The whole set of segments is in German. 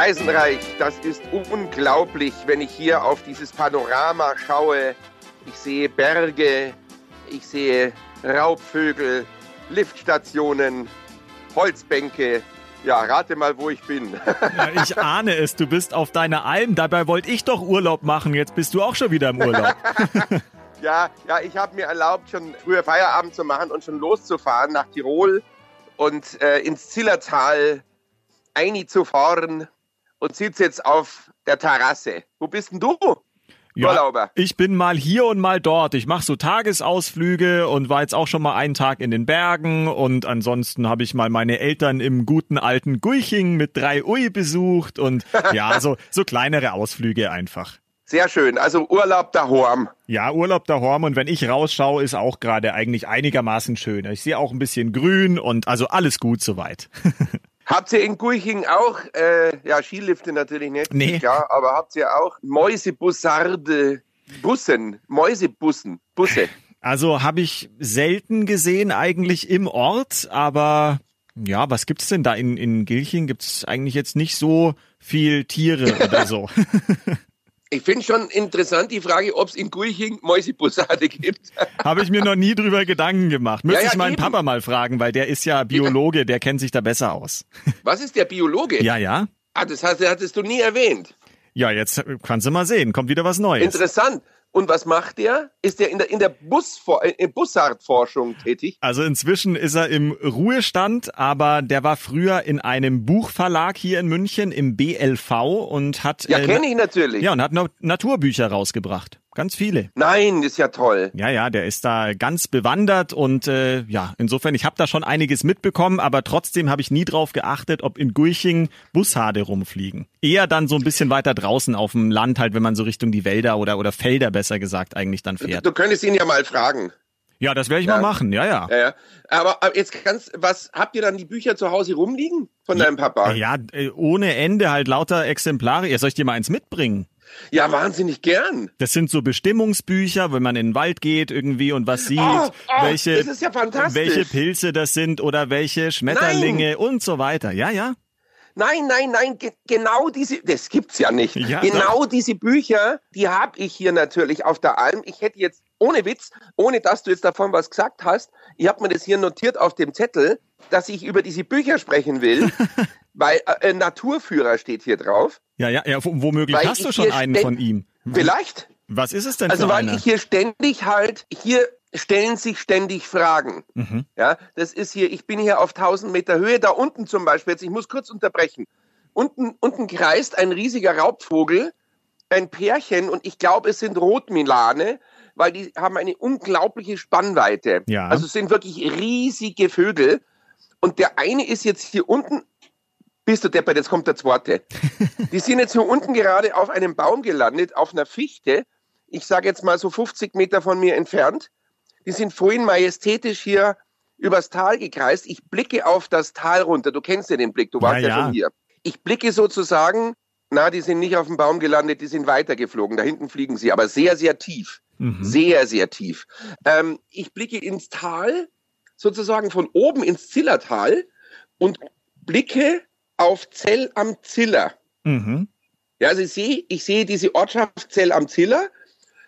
Eisenreich, das ist unglaublich, wenn ich hier auf dieses Panorama schaue. Ich sehe Berge, ich sehe Raubvögel, Liftstationen, Holzbänke. Ja, rate mal, wo ich bin. Ja, ich ahne es, du bist auf deiner Alm. Dabei wollte ich doch Urlaub machen. Jetzt bist du auch schon wieder im Urlaub. ja, ja, ich habe mir erlaubt, schon früher Feierabend zu machen und schon loszufahren nach Tirol und äh, ins Zillertal einzufahren und sitze jetzt auf der Terrasse. Wo bist denn du? Ja, ich bin mal hier und mal dort. Ich mache so Tagesausflüge und war jetzt auch schon mal einen Tag in den Bergen und ansonsten habe ich mal meine Eltern im guten alten Guiching mit drei Ui besucht und ja, so, so kleinere Ausflüge einfach. Sehr schön. Also Urlaub daheim. Ja, Urlaub daheim und wenn ich rausschaue, ist auch gerade eigentlich einigermaßen schön. Ich sehe auch ein bisschen grün und also alles gut soweit. Habt ihr in Gurching auch, äh, ja, Skilifte natürlich nicht, nee. ja, aber habt ihr auch Mäusebussarde, Bussen, Mäusebussen, Busse? Also habe ich selten gesehen eigentlich im Ort, aber ja, was gibt's denn da in, in Gilching? Gibt's eigentlich jetzt nicht so viel Tiere oder so? Ich finde schon interessant die Frage, ob es in Gulching Mäusebussarde gibt. Habe ich mir noch nie drüber Gedanken gemacht. Müsste ja, ja, ich meinen eben. Papa mal fragen, weil der ist ja Biologe, der kennt sich da besser aus. Was ist der Biologe? Ja, ja. Ah, das hattest du nie erwähnt. Ja, jetzt kannst du mal sehen, kommt wieder was Neues. Interessant. Und was macht der? Ist der in der, in der Bus, in Bussardforschung tätig? Also inzwischen ist er im Ruhestand, aber der war früher in einem Buchverlag hier in München im BLV und hat. Ja, äh, kenne ich natürlich. Ja, und hat Naturbücher rausgebracht. Ganz viele. Nein, ist ja toll. Ja, ja, der ist da ganz bewandert und äh, ja, insofern, ich habe da schon einiges mitbekommen, aber trotzdem habe ich nie drauf geachtet, ob in Gurching Bushade rumfliegen. Eher dann so ein bisschen weiter draußen auf dem Land, halt, wenn man so Richtung die Wälder oder, oder Felder besser gesagt eigentlich dann fährt. Du, du könntest ihn ja mal fragen. Ja, das werde ich ja. mal machen, ja, ja. ja, ja. Aber, aber jetzt ganz, was habt ihr dann die Bücher zu Hause rumliegen von deinem Papa? Ja, äh, ohne Ende halt lauter Exemplare. Ja, soll ich dir mal eins mitbringen? Ja, wahnsinnig gern. Das sind so Bestimmungsbücher, wenn man in den Wald geht irgendwie und was sieht, oh, oh, welche, ja welche Pilze das sind oder welche Schmetterlinge Nein. und so weiter. Ja, ja. Nein, nein, nein, ge genau diese, das gibt's ja nicht. Ja, genau doch. diese Bücher, die habe ich hier natürlich auf der Alm. Ich hätte jetzt, ohne Witz, ohne dass du jetzt davon was gesagt hast, ich habe mir das hier notiert auf dem Zettel, dass ich über diese Bücher sprechen will, weil äh, Naturführer steht hier drauf. Ja, ja, ja, womöglich weil hast du schon einen von ihm. Vielleicht. Was ist es denn also, für Also weil ich hier ständig halt, hier stellen sich ständig Fragen. Mhm. Ja, das ist hier, ich bin hier auf 1000 Meter Höhe, da unten zum Beispiel, jetzt, ich muss kurz unterbrechen. Unten, unten kreist ein riesiger Raubvogel, ein Pärchen und ich glaube, es sind Rotmilane, weil die haben eine unglaubliche Spannweite. Ja. Also es sind wirklich riesige Vögel. Und der eine ist jetzt hier unten bist du deppert, jetzt kommt der zweite. Die sind jetzt hier unten gerade auf einem Baum gelandet, auf einer Fichte. Ich sage jetzt mal so 50 Meter von mir entfernt. Die sind vorhin majestätisch hier übers Tal gekreist. Ich blicke auf das Tal runter. Du kennst ja den Blick, du warst ja, ja. ja schon hier. Ich blicke sozusagen, na, die sind nicht auf dem Baum gelandet, die sind weitergeflogen. Da hinten fliegen sie, aber sehr, sehr tief. Mhm. Sehr, sehr tief. Ähm, ich blicke ins Tal, sozusagen von oben ins Zillertal und blicke auf Zell am Ziller. Mhm. Ja, also ich sehe, ich sehe diese Ortschaft Zell am Ziller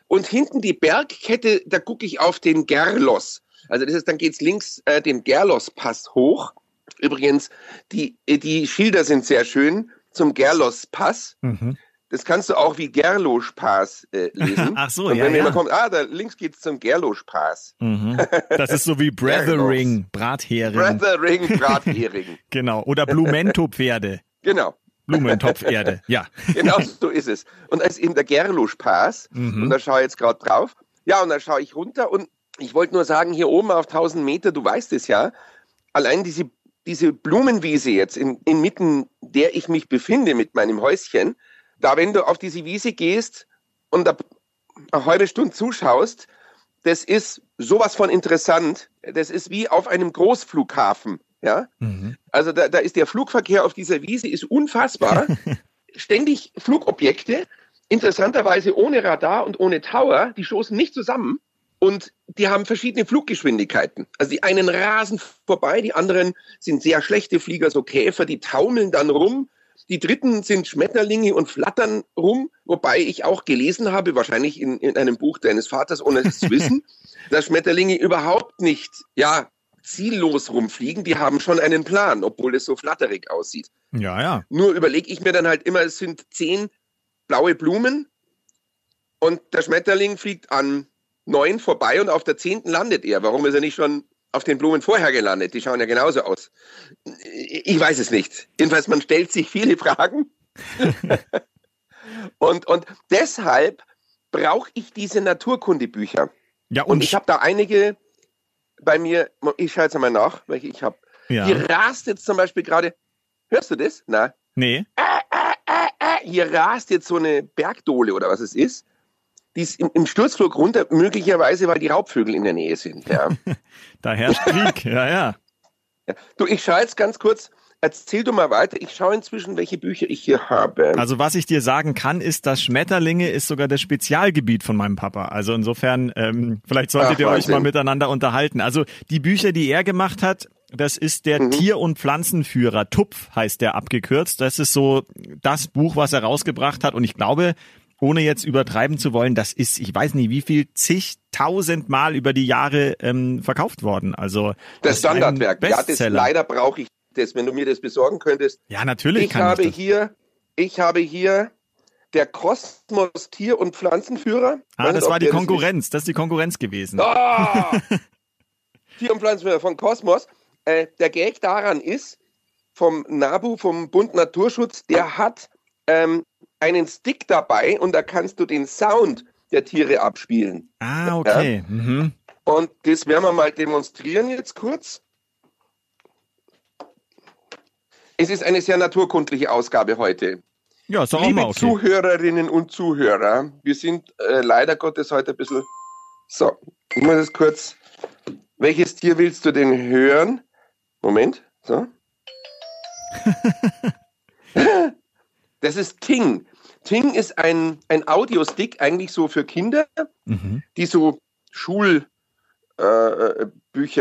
und hinten die Bergkette, da gucke ich auf den Gerlos. Also das ist, dann geht's links äh, den Gerlos-Pass hoch. Übrigens, die, die Schilder sind sehr schön zum Gerlos-Pass. Mhm. Das kannst du auch wie Gerlosch-Pass äh, lesen. Ach so, und ja. Wenn ja. jemand kommt, ah, da links geht's zum Gerlosch-Pass. Mhm. Das ist so wie Brethering, Brathering. Brethering, Brathering. genau. Oder Blumentopferde. genau. Blumentopferde, ja. genau so ist es. Und da ist eben der Gerlosch-Pass. Mhm. Und da schaue ich jetzt gerade drauf. Ja, und da schaue ich runter und ich wollte nur sagen, hier oben auf 1000 Meter, du weißt es ja, allein diese, diese Blumenwiese jetzt, in, inmitten der ich mich befinde mit meinem Häuschen, da, wenn du auf diese Wiese gehst und da eine halbe Stunde zuschaust, das ist sowas von interessant. Das ist wie auf einem Großflughafen. Ja? Mhm. Also da, da ist der Flugverkehr auf dieser Wiese ist unfassbar. Ständig Flugobjekte, interessanterweise ohne Radar und ohne Tower, die stoßen nicht zusammen und die haben verschiedene Fluggeschwindigkeiten. Also die einen rasen vorbei, die anderen sind sehr schlechte Flieger, so Käfer, die taumeln dann rum. Die dritten sind Schmetterlinge und flattern rum, wobei ich auch gelesen habe, wahrscheinlich in, in einem Buch deines Vaters, ohne es zu wissen, dass Schmetterlinge überhaupt nicht, ja, ziellos rumfliegen, die haben schon einen Plan, obwohl es so flatterig aussieht. Ja, ja. Nur überlege ich mir dann halt immer, es sind zehn blaue Blumen und der Schmetterling fliegt an neun vorbei und auf der zehnten landet er. Warum ist er nicht schon auf den Blumen vorher gelandet? Die schauen ja genauso aus. Ich weiß es nicht. Jedenfalls, man stellt sich viele Fragen. und, und deshalb brauche ich diese Naturkundebücher. Ja, und, und ich habe da einige bei mir, ich schaue jetzt einmal nach, welche ich habe. Ja. Hier rast jetzt zum Beispiel gerade, hörst du das? Na? Nee. Äh, äh, äh, hier rast jetzt so eine Bergdole oder was es ist. Die ist im, im Sturzflug runter, möglicherweise, weil die Raubvögel in der Nähe sind. Ja. da herrscht Krieg, ja, ja. ja. Du, ich schaue jetzt ganz kurz, Erzähl du mal weiter. Ich schaue inzwischen, welche Bücher ich hier habe. Also was ich dir sagen kann, ist, dass Schmetterlinge ist sogar das Spezialgebiet von meinem Papa. Also insofern, ähm, vielleicht solltet Ach, ihr euch mal miteinander unterhalten. Also die Bücher, die er gemacht hat, das ist der mhm. Tier- und Pflanzenführer. Tupf heißt der abgekürzt. Das ist so das Buch, was er rausgebracht hat. Und ich glaube, ohne jetzt übertreiben zu wollen, das ist, ich weiß nicht, wie viel zigtausend Mal über die Jahre ähm, verkauft worden. Also das, das Standardwerk. Ja, das leider brauche ich das, wenn du mir das besorgen könntest. Ja, natürlich. Ich habe ich hier, ich habe hier der Kosmos Tier- und Pflanzenführer. Ah, das war die Konkurrenz. Das ist die Konkurrenz gewesen. Oh! Tier- und Pflanzenführer von Kosmos. Äh, der Gag daran ist, vom NABU, vom Bund Naturschutz, der hat ähm, einen Stick dabei und da kannst du den Sound der Tiere abspielen. Ah, okay. Ja? Mhm. Und das werden wir mal demonstrieren jetzt kurz. Es ist eine sehr naturkundliche Ausgabe heute. Ja, ist auch Liebe okay. Zuhörerinnen und Zuhörer, wir sind äh, leider Gottes heute ein bisschen. So, ich muss das kurz. Welches Tier willst du denn hören? Moment, so. das ist Ting. Ting ist ein, ein Audiostick, eigentlich so für Kinder, mhm. die so Schulbücher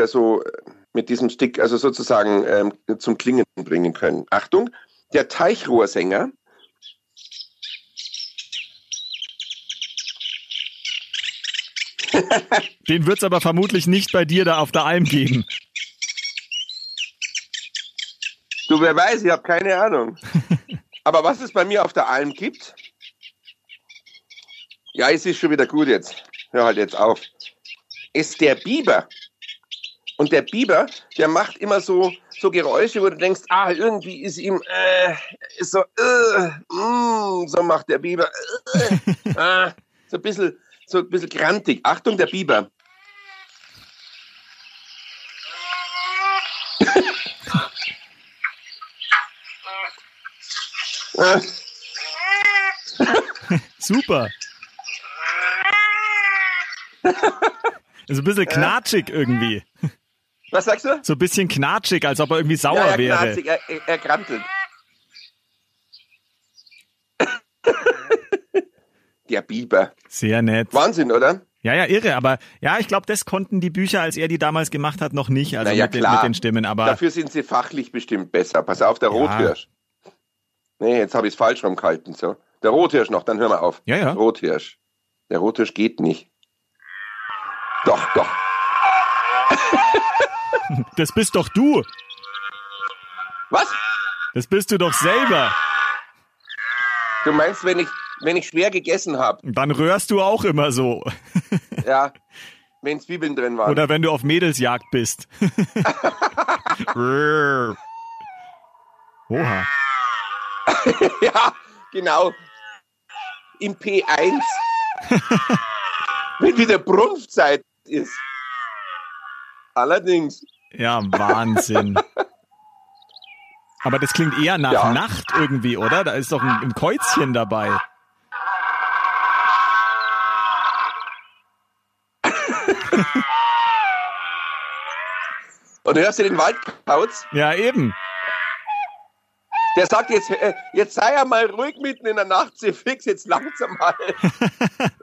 äh, so mit diesem Stick also sozusagen ähm, zum Klingen bringen können. Achtung, der Teichrohrsänger. Den wird es aber vermutlich nicht bei dir da auf der Alm geben. Du, wer weiß, ich habe keine Ahnung. Aber was es bei mir auf der Alm gibt, ja, es ist schon wieder gut jetzt. Hör halt jetzt auf. Ist der Biber. Und der Biber, der macht immer so, so Geräusche, wo du denkst, ah, irgendwie ist ihm, äh, ist so, äh, mm, so macht der Biber, äh, ah, so ein bisschen, so ein bisschen grantig. Achtung, der Biber. Super. Ist ein bisschen knatschig irgendwie. Was sagst du? So ein bisschen knatschig, als ob er irgendwie sauer ja, ja, wäre. Knatschig, er, er, er krantelt. Der Biber. Sehr nett. Wahnsinn, oder? Ja, ja, irre. Aber ja, ich glaube, das konnten die Bücher, als er die damals gemacht hat, noch nicht. Also naja, mit, den, mit, den, Stimmen. Aber dafür sind sie fachlich bestimmt besser. Pass auf, der ja. Rothirsch. Nee, jetzt habe ich es falsch rumgehalten. So. Der Rothirsch noch, dann hör mal auf. Ja, ja. Rothirsch. Der Rothirsch geht nicht. Doch, doch. Das bist doch du. Was? Das bist du doch selber. Du meinst, wenn ich, wenn ich schwer gegessen habe? Dann röhrst du auch immer so. Ja, wenn Zwiebeln drin waren. Oder wenn du auf Mädelsjagd bist. Oha. ja, genau. Im P1. wenn wieder Brunftzeit ist. Allerdings. Ja, Wahnsinn. Aber das klingt eher nach ja. Nacht irgendwie, oder? Da ist doch ein, ein Käuzchen dabei. Und du hörst du den Waldkauz? Ja, eben. Der sagt jetzt, äh, jetzt sei er mal ruhig mitten in der Nacht, sie fix jetzt langsam mal.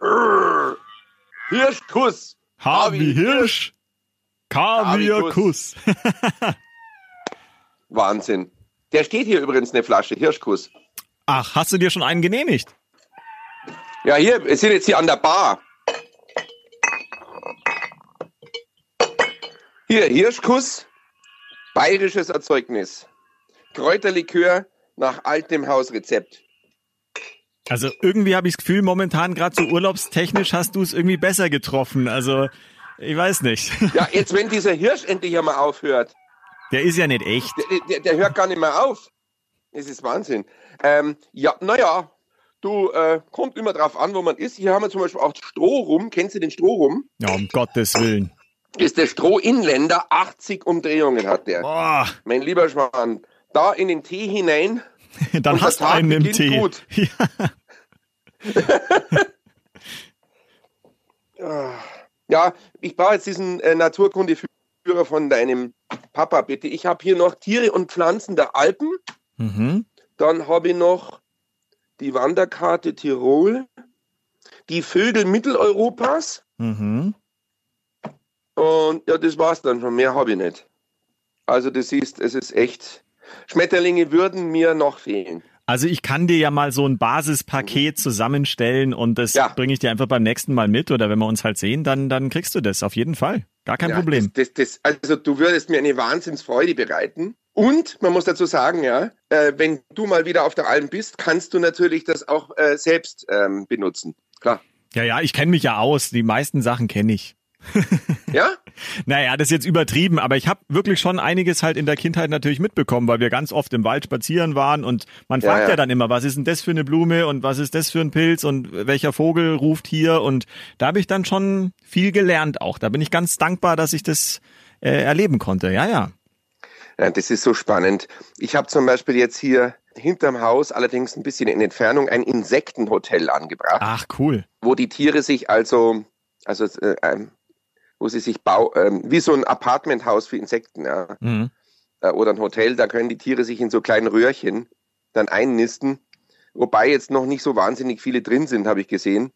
Hirschkuss. Harvey Hirsch. Kaviarkuss. Wahnsinn. Der steht hier übrigens eine Flasche Hirschkuss. Ach, hast du dir schon einen genehmigt? Ja, hier, wir sind jetzt hier an der Bar. Hier, Hirschkuss, bayerisches Erzeugnis. Kräuterlikör nach altem Hausrezept. Also irgendwie habe ich das Gefühl, momentan gerade so urlaubstechnisch hast du es irgendwie besser getroffen. Also ich weiß nicht. Ja, jetzt wenn dieser Hirsch endlich einmal aufhört. Der ist ja nicht echt. Der, der, der hört gar nicht mehr auf. Das ist Wahnsinn. Ähm, ja, naja, du, äh, kommt immer drauf an, wo man ist. Hier haben wir zum Beispiel auch Stroh rum. Kennst du den Stroh rum? Ja, um Gottes Willen. Ist der Stroh-Inländer, 80 Umdrehungen hat der. Boah. Mein lieber Schwan, da in den Tee hinein. Dann hast du einen im Tee. Gut. Ja. ja, ich brauche jetzt diesen äh, Naturkundeführer von deinem Papa, bitte. Ich habe hier noch Tiere und Pflanzen der Alpen. Mhm. Dann habe ich noch die Wanderkarte Tirol, die Vögel Mitteleuropas. Mhm. Und ja, das war's dann schon. Mehr habe ich nicht. Also, das ist, es ist echt. Schmetterlinge würden mir noch fehlen. Also ich kann dir ja mal so ein Basispaket zusammenstellen und das ja. bringe ich dir einfach beim nächsten Mal mit oder wenn wir uns halt sehen, dann, dann kriegst du das auf jeden Fall. Gar kein ja, Problem. Das, das, das, also du würdest mir eine Wahnsinnsfreude bereiten. Und man muss dazu sagen, ja, äh, wenn du mal wieder auf der Alm bist, kannst du natürlich das auch äh, selbst ähm, benutzen. Klar. Ja, ja, ich kenne mich ja aus. Die meisten Sachen kenne ich. ja? Naja, das ist jetzt übertrieben, aber ich habe wirklich schon einiges halt in der Kindheit natürlich mitbekommen, weil wir ganz oft im Wald spazieren waren und man fragt ja, ja. ja dann immer, was ist denn das für eine Blume und was ist das für ein Pilz und welcher Vogel ruft hier und da habe ich dann schon viel gelernt auch. Da bin ich ganz dankbar, dass ich das äh, erleben konnte. Ja, ja. Ja, das ist so spannend. Ich habe zum Beispiel jetzt hier hinterm Haus, allerdings ein bisschen in Entfernung, ein Insektenhotel angebracht. Ach, cool. Wo die Tiere sich also, also äh, wo sie sich bau, ähm, wie so ein Apartmenthaus für Insekten, ja. Mhm. Äh, oder ein Hotel, da können die Tiere sich in so kleinen Röhrchen dann einnisten. Wobei jetzt noch nicht so wahnsinnig viele drin sind, habe ich gesehen.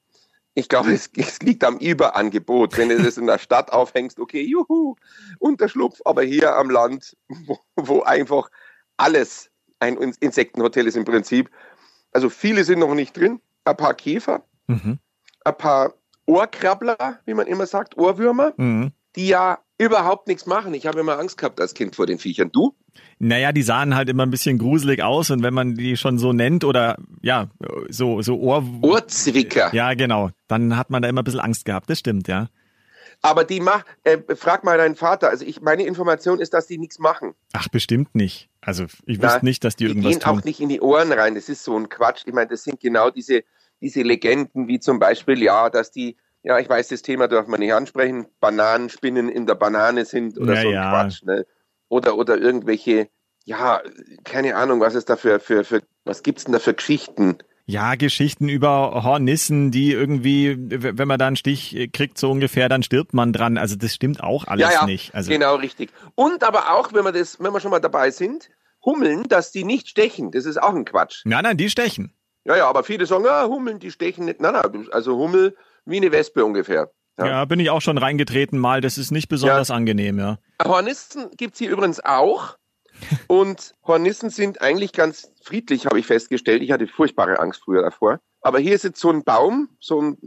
Ich glaube, es, es, liegt am Überangebot. Wenn du das in der Stadt aufhängst, okay, juhu, Unterschlupf, aber hier am Land, wo, wo einfach alles ein Insektenhotel ist im Prinzip. Also viele sind noch nicht drin, ein paar Käfer, mhm. ein paar Ohrkrabbler, wie man immer sagt, Ohrwürmer, mhm. die ja überhaupt nichts machen. Ich habe immer Angst gehabt als Kind vor den Viechern. Du? Naja, die sahen halt immer ein bisschen gruselig aus und wenn man die schon so nennt oder ja, so, so Ohr... Ohrzwicker. Ja, genau. Dann hat man da immer ein bisschen Angst gehabt, das stimmt, ja. Aber die macht, äh, frag mal deinen Vater. Also ich, meine Information ist, dass die nichts machen. Ach, bestimmt nicht. Also ich Na, wüsste nicht, dass die, die irgendwas tun. Die gehen auch nicht in die Ohren rein. Das ist so ein Quatsch. Ich meine, das sind genau diese diese Legenden, wie zum Beispiel, ja, dass die, ja, ich weiß, das Thema darf man nicht ansprechen, Bananenspinnen in der Banane sind oder ja, so ein ja. Quatsch, ne? Oder, oder irgendwelche, ja, keine Ahnung, was ist da für, für, für was gibt's denn da für Geschichten? Ja, Geschichten über Hornissen, die irgendwie, wenn man da einen Stich kriegt, so ungefähr, dann stirbt man dran. Also das stimmt auch alles ja, ja, nicht. Also genau, richtig. Und aber auch, wenn wir das, wenn wir schon mal dabei sind, Hummeln, dass die nicht stechen. Das ist auch ein Quatsch. Nein, nein, die stechen. Ja, ja, aber viele sagen, ja, Hummeln, die stechen nicht. Nein, nein, also Hummel wie eine Wespe ungefähr. Ja, ja bin ich auch schon reingetreten mal. Das ist nicht besonders ja. angenehm, ja. Hornissen gibt es hier übrigens auch. Und Hornissen sind eigentlich ganz friedlich, habe ich festgestellt. Ich hatte furchtbare Angst früher davor. Aber hier ist jetzt so ein Baum, so ein,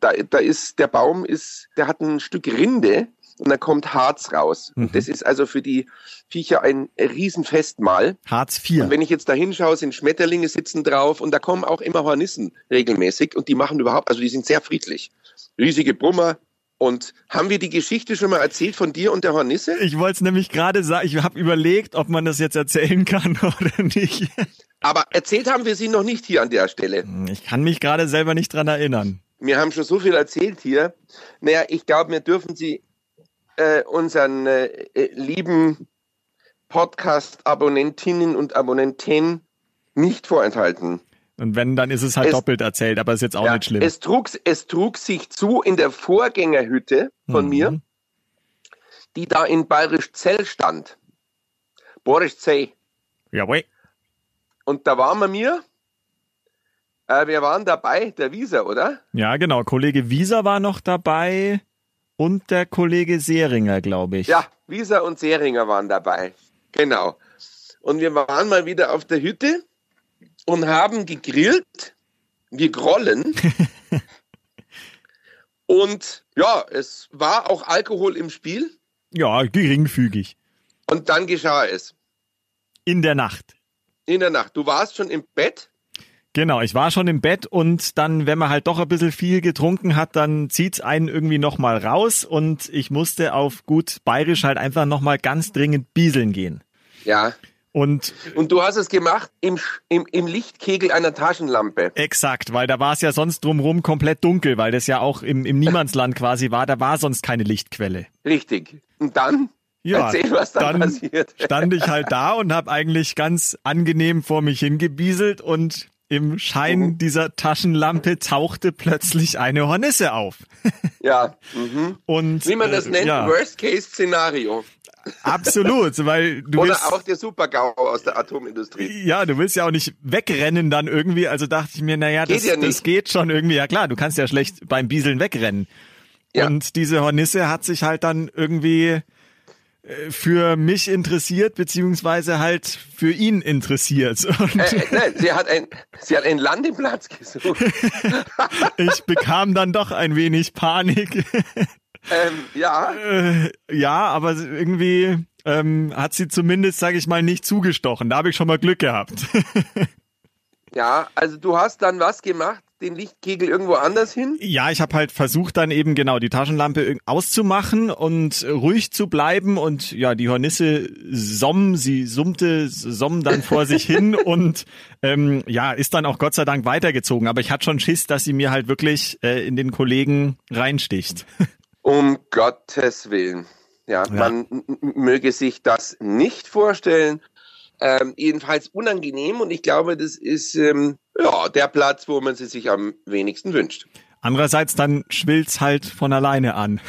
da, da ist, der Baum ist, der hat ein Stück Rinde und da kommt Harz raus. Mhm. Das ist also für die Viecher ein Riesenfestmahl. Harz 4. Und wenn ich jetzt da hinschaue, sind Schmetterlinge sitzen drauf und da kommen auch immer Hornissen regelmäßig und die machen überhaupt, also die sind sehr friedlich. Riesige Brummer, und haben wir die Geschichte schon mal erzählt von dir und der Hornisse? Ich wollte es nämlich gerade sagen, ich habe überlegt, ob man das jetzt erzählen kann oder nicht. Aber erzählt haben wir sie noch nicht hier an der Stelle. Ich kann mich gerade selber nicht dran erinnern. Wir haben schon so viel erzählt hier. Naja, ich glaube, wir dürfen sie äh, unseren äh, äh, lieben Podcast-Abonnentinnen und Abonnenten nicht vorenthalten. Und wenn, dann ist es halt es, doppelt erzählt, aber ist jetzt auch ja, nicht schlimm. Es trug, es trug sich zu in der Vorgängerhütte von mhm. mir, die da in Bayerisch Zell stand. Boris Zell. Jawohl. Und da waren wir mir. Äh, wir waren dabei, der Wieser, oder? Ja, genau. Kollege Wieser war noch dabei und der Kollege Seringer, glaube ich. Ja, Wieser und Seringer waren dabei. Genau. Und wir waren mal wieder auf der Hütte und haben gegrillt. Wir grollen. und ja, es war auch Alkohol im Spiel. Ja, geringfügig. Und dann geschah es. In der Nacht. In der Nacht. Du warst schon im Bett? Genau, ich war schon im Bett und dann, wenn man halt doch ein bisschen viel getrunken hat, dann zieht's einen irgendwie nochmal raus und ich musste auf gut bayerisch halt einfach nochmal ganz dringend bieseln gehen. Ja. Und, und du hast es gemacht im, im, im Lichtkegel einer Taschenlampe. Exakt, weil da war es ja sonst drumherum komplett dunkel, weil das ja auch im, im Niemandsland quasi war, da war sonst keine Lichtquelle. Richtig. Und dann? Ja, Erzähl, was dann, dann passiert. stand ich halt da und habe eigentlich ganz angenehm vor mich hingebieselt und im Schein mhm. dieser Taschenlampe tauchte plötzlich eine Hornisse auf. ja. Mhm. Und, Wie man das äh, nennt, ja. Worst-Case-Szenario. Absolut, weil du Oder willst, auch der Supergau aus der Atomindustrie. Ja, du willst ja auch nicht wegrennen dann irgendwie. Also dachte ich mir, naja, das, ja das geht schon irgendwie. Ja klar, du kannst ja schlecht beim Bieseln wegrennen. Ja. Und diese Hornisse hat sich halt dann irgendwie für mich interessiert, beziehungsweise halt für ihn interessiert. Und äh, äh, nein, sie hat, ein, sie hat einen Landeplatz gesucht. ich bekam dann doch ein wenig Panik. Ähm, ja. Äh, ja, aber irgendwie ähm, hat sie zumindest, sage ich mal, nicht zugestochen. Da habe ich schon mal Glück gehabt. ja, also du hast dann was gemacht? Den Lichtkegel irgendwo anders hin? Ja, ich habe halt versucht, dann eben genau die Taschenlampe auszumachen und ruhig zu bleiben. Und ja, die Hornisse somm, sie summte, somm dann vor sich hin und ähm, ja, ist dann auch Gott sei Dank weitergezogen. Aber ich hatte schon Schiss, dass sie mir halt wirklich äh, in den Kollegen reinsticht. Um Gottes Willen. Ja, ja. man möge sich das nicht vorstellen. Ähm, jedenfalls unangenehm und ich glaube, das ist ähm, ja, der Platz, wo man sie sich am wenigsten wünscht. Andererseits dann schwillt's halt von alleine an.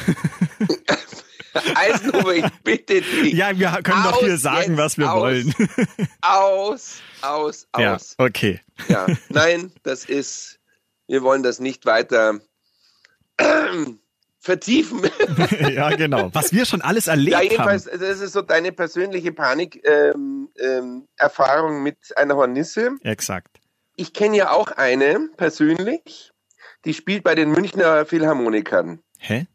Eisenhower, ich bitte dich. Ja, wir können doch hier sagen, was wir aus, wollen. aus, aus, aus. Ja, okay. Ja, nein, das ist, wir wollen das nicht weiter vertiefen. ja, genau. Was wir schon alles erlebt ja, jedenfalls, haben. Das ist so deine persönliche Panik-Erfahrung ähm, ähm, mit einer Hornisse. Exakt. Ich kenne ja auch eine persönlich, die spielt bei den Münchner Philharmonikern. Hä?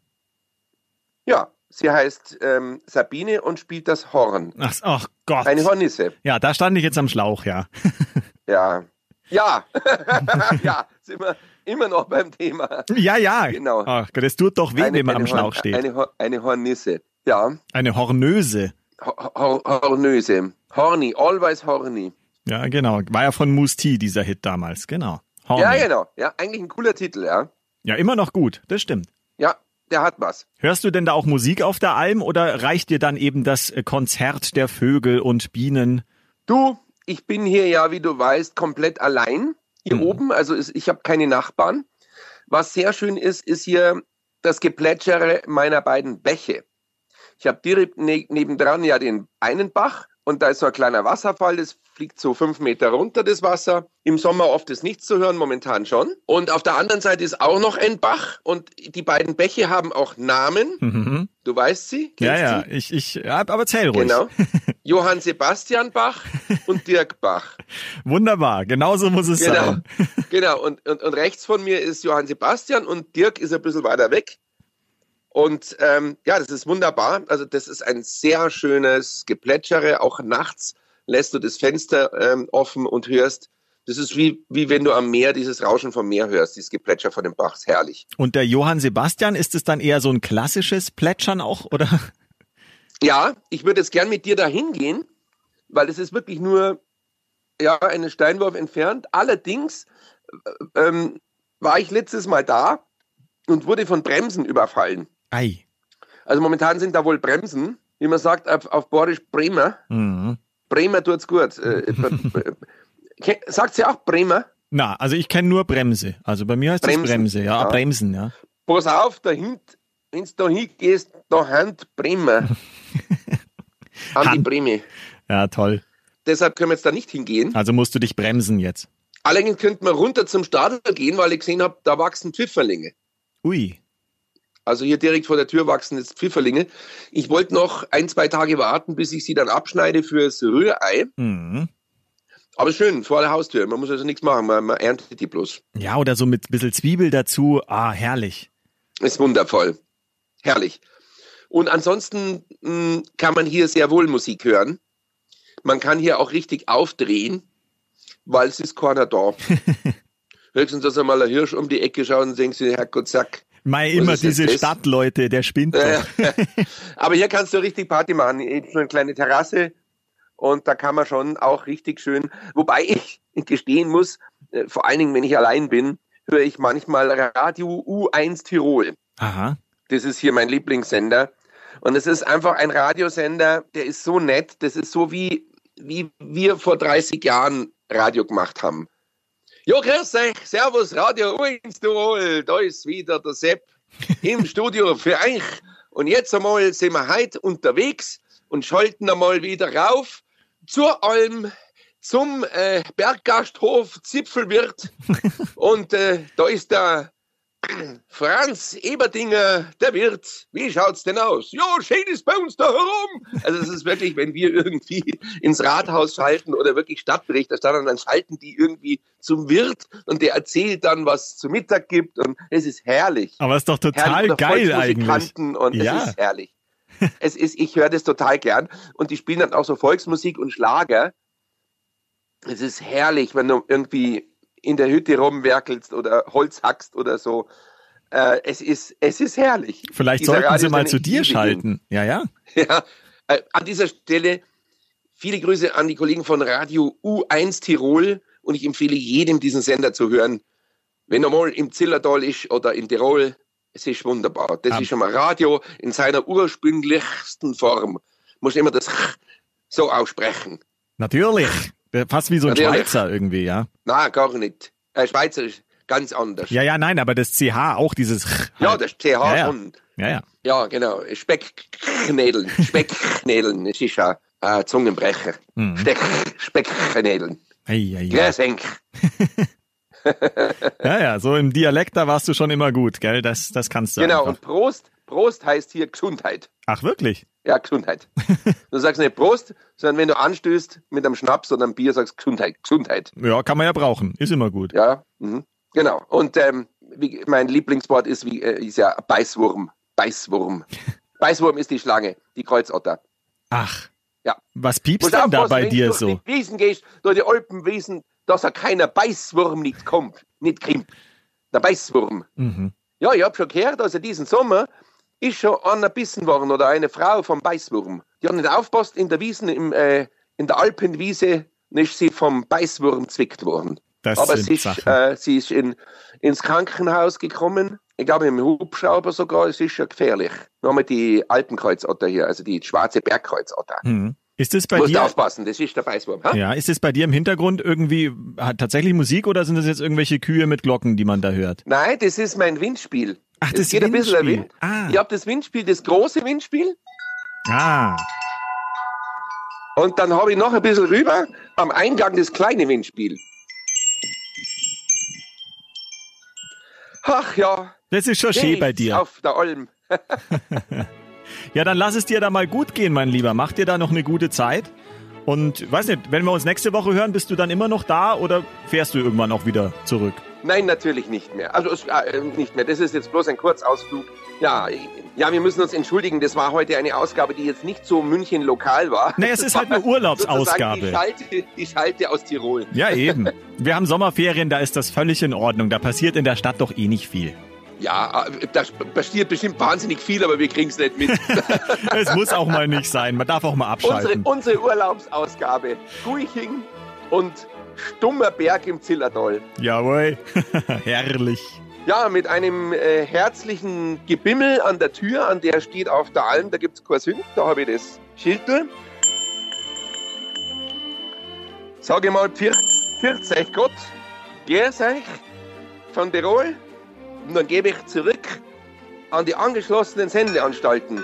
Ja, sie heißt ähm, Sabine und spielt das Horn. Ach, ach Gott. Eine Hornisse. Ja, da stand ich jetzt am Schlauch, ja. ja. Ja. ja, sind wir, immer noch beim Thema. Ja, ja. Genau. Ach es tut doch weh, eine, wenn man am Schlauch steht. Eine, eine Hornisse, ja. Eine Hornöse. Hor Hornöse. Horny, always horny. Ja, genau. War ja von Moose dieser Hit damals, genau. Horny. Ja, genau. Ja, eigentlich ein cooler Titel, ja. Ja, immer noch gut, das stimmt. Ja, der hat was. Hörst du denn da auch Musik auf der Alm oder reicht dir dann eben das Konzert der Vögel und Bienen? Du, ich bin hier ja, wie du weißt, komplett allein hier mhm. oben. Also ich habe keine Nachbarn. Was sehr schön ist, ist hier das Geplätschere meiner beiden Bäche. Ich habe direkt ne nebendran ja den einen Bach und da ist so ein kleiner Wasserfall, das fliegt so fünf Meter runter, das Wasser. Im Sommer oft ist nichts zu hören, momentan schon. Und auf der anderen Seite ist auch noch ein Bach und die beiden Bäche haben auch Namen. Mhm. Du weißt sie? Ja, ja, sie? ich, ich, aber erzähl ruhig. Genau. Johann Sebastian Bach und Dirk Bach. Wunderbar, genauso muss es genau. sein. genau, und, und, und rechts von mir ist Johann Sebastian und Dirk ist ein bisschen weiter weg. Und ähm, ja, das ist wunderbar. Also das ist ein sehr schönes Geplätschere. Auch nachts lässt du das Fenster ähm, offen und hörst. Das ist wie, wie wenn du am Meer dieses Rauschen vom Meer hörst, dieses Geplätscher von dem Bach. Ist herrlich. Und der Johann Sebastian, ist es dann eher so ein klassisches Plätschern auch, oder? Ja, ich würde jetzt gern mit dir dahin gehen, weil es ist wirklich nur ja, einen Steinwurf entfernt. Allerdings äh, ähm, war ich letztes Mal da und wurde von Bremsen überfallen. Ei. Also momentan sind da wohl Bremsen, wie man sagt, auf, auf Borisch Bremer. Mhm. Bremer tut's gut. Äh, äh, sagt sie auch Bremer? Na, also ich kenne nur Bremse. Also bei mir heißt Bremsen. das Bremse, ja, ja. Bremsen, ja. Pass auf, da hint, wenn du da hingehst, da Handbremse. An die Breme. Ja, toll. Deshalb können wir jetzt da nicht hingehen. Also musst du dich bremsen jetzt. Allerdings könnten wir runter zum Stadel gehen, weil ich gesehen habe, da wachsen Pfifferlinge. Ui. Also hier direkt vor der Tür wachsen jetzt Pfifferlinge. Ich wollte noch ein, zwei Tage warten, bis ich sie dann abschneide fürs Rührei. Mhm. Aber schön, vor der Haustür. Man muss also nichts machen, man, man erntet die bloß. Ja, oder so mit ein bisschen Zwiebel dazu. Ah, herrlich. Ist wundervoll. Herrlich. Und ansonsten mh, hm, kann man hier sehr wohl Musik hören. Man kann hier auch richtig aufdrehen, weil es ist keiner da. Höchstens, dass einmal ein Hirsch um die Ecke schaut und denkt sich, Herrgott, Sack. Mei, immer diese Stadtleute, der spinnt doch. Aber hier kannst du richtig Party machen. So eine kleine Terrasse und da kann man schon auch richtig schön, wobei ich gestehen muss, äh, vor allen Dingen, wenn ich allein bin, höre ich manchmal Radio U1 Tirol. Aha. Das ist hier mein Lieblingssender. Und es ist einfach ein Radiosender, der ist so nett. Das ist so wie, wie wir vor 30 Jahren Radio gemacht haben. Jo, grüß euch, Servus, Radio U1 Tirol, da ist wieder der Sepp im Studio für euch. Und jetzt einmal sind wir heute unterwegs und schalten einmal wieder rauf zur Alm, zum äh, Berggasthof Zipfelwirt. und äh, da ist der Franz Eberdinger, der Wirt. Wie schaut's denn aus? Ja, schön ist bei uns da herum. Also es ist wirklich, wenn wir irgendwie ins Rathaus schalten oder wirklich Stadtberichterstatter, dann schalten die irgendwie zum Wirt und der erzählt dann, was zu Mittag gibt und es ist herrlich. Aber es ist doch total geil eigentlich. Und ja. es ist herrlich. es ist, ich höre das total gern und die spielen dann auch so Volksmusik und Schlager. Es ist herrlich, wenn du irgendwie in der Hütte rumwerkelst oder Holz hackst oder so. Äh, es, ist, es ist herrlich. Vielleicht Dieser sollten Sie mal zu dir schalten. Ja, ja. Ja, äh, an dieser Stelle viele Grüße an die Kollegen von Radio U1 Tirol und ich empfehle jedem, diesen Sender zu hören. Wenn er mal im Zillertal ist oder in Tirol, es ist wunderbar. Das ja. ist schon mal Radio in seiner ursprünglichsten Form. Muss immer das so aussprechen. Natürlich. Fast wie so ein Natürlich. Schweizer irgendwie, ja? Nein, gar nicht. Äh, Schweizer ist ganz anders. Ja, ja, nein, aber das CH auch dieses. Halt. Ja, das CH ja, ja. schon. Ja, ja. Ja, genau. Speckknädeln. Speckknädeln. Das ist ja äh, Zungenbrecher. Mhm. Speckknädeln. Ei, ei, ei. ja, ja, so im Dialekt, da warst du schon immer gut, gell? Das, das kannst du. Genau, einfach. und Prost, Prost heißt hier Gesundheit. Ach, wirklich? Ja, Gesundheit. du sagst nicht Prost, sondern wenn du anstößt mit einem Schnaps oder einem Bier, sagst Gesundheit. Gesundheit. Ja, kann man ja brauchen. Ist immer gut. Ja, mhm. genau. Und ähm, wie, mein Lieblingswort ist, wie, äh, ist ja Beißwurm. Beißwurm. Beißwurm ist die Schlange, die Kreuzotter. Ach. Ja. Was piepst denn da bei dir so? Wenn du durch die Wiesen gehst, durch die Alpenwiesen, dass er keiner Beißwurm nicht kommt, nicht kommt. Der Beißwurm. Mhm. Ja, ich habe schon gehört, also diesen Sommer ist schon einer bissen worden oder eine Frau vom Beißwurm. Die hat nicht aufpasst in der Wiesen, im, äh, in der Alpenwiese, ist sie vom Beißwurm zwickt worden. Das Aber sie ist, äh, sie ist in, ins Krankenhaus gekommen. Ich glaube, im Hubschrauber sogar. Es ist schon gefährlich. Nochmal die Alpenkreuzotter hier, also die schwarze Bergkreuzotter. Mhm. Ist es bei Musst dir? aufpassen, das ist der Beißwurm. Ha? Ja, ist es bei dir im Hintergrund irgendwie hat tatsächlich Musik oder sind das jetzt irgendwelche Kühe mit Glocken, die man da hört? Nein, das ist mein Windspiel. Ach, das, das geht Windspiel. ein bisschen Wind. Ah. Ich habe das Windspiel, das große Windspiel. Ah. Und dann habe ich noch ein bisschen rüber am Eingang das kleine Windspiel. Ach ja. Das ist schon schön bei dir. Auf der Alm. ja, dann lass es dir da mal gut gehen, mein Lieber. Mach dir da noch eine gute Zeit. Und weiß nicht, wenn wir uns nächste Woche hören, bist du dann immer noch da oder fährst du irgendwann auch wieder zurück? Nein, natürlich nicht mehr. Also äh, nicht mehr. Das ist jetzt bloß ein Kurzausflug. Ja, ja, wir müssen uns entschuldigen. Das war heute eine Ausgabe, die jetzt nicht so München lokal war. Nee, es ist halt eine Urlaubsausgabe. Die Schalte, die Schalte aus Tirol. Ja, eben. Wir haben Sommerferien, da ist das völlig in Ordnung. Da passiert in der Stadt doch eh nicht viel. Ja, da passiert bestimmt wahnsinnig viel, aber wir kriegen es nicht mit. es muss auch mal nicht sein. Man darf auch mal abschalten. Unsere, unsere Urlaubsausgabe. Guiching und Stummer Berg im Zillertal. Jawohl, herrlich. Ja, mit einem äh, herzlichen Gebimmel an der Tür, an der steht auf der Alm, da gibt es kein Sünd, da habe ich das Schildl. Sage mal, pfirt euch Gott. Grüß euch von Tirol und dann gebe ich zurück an die angeschlossenen Sendeanstalten.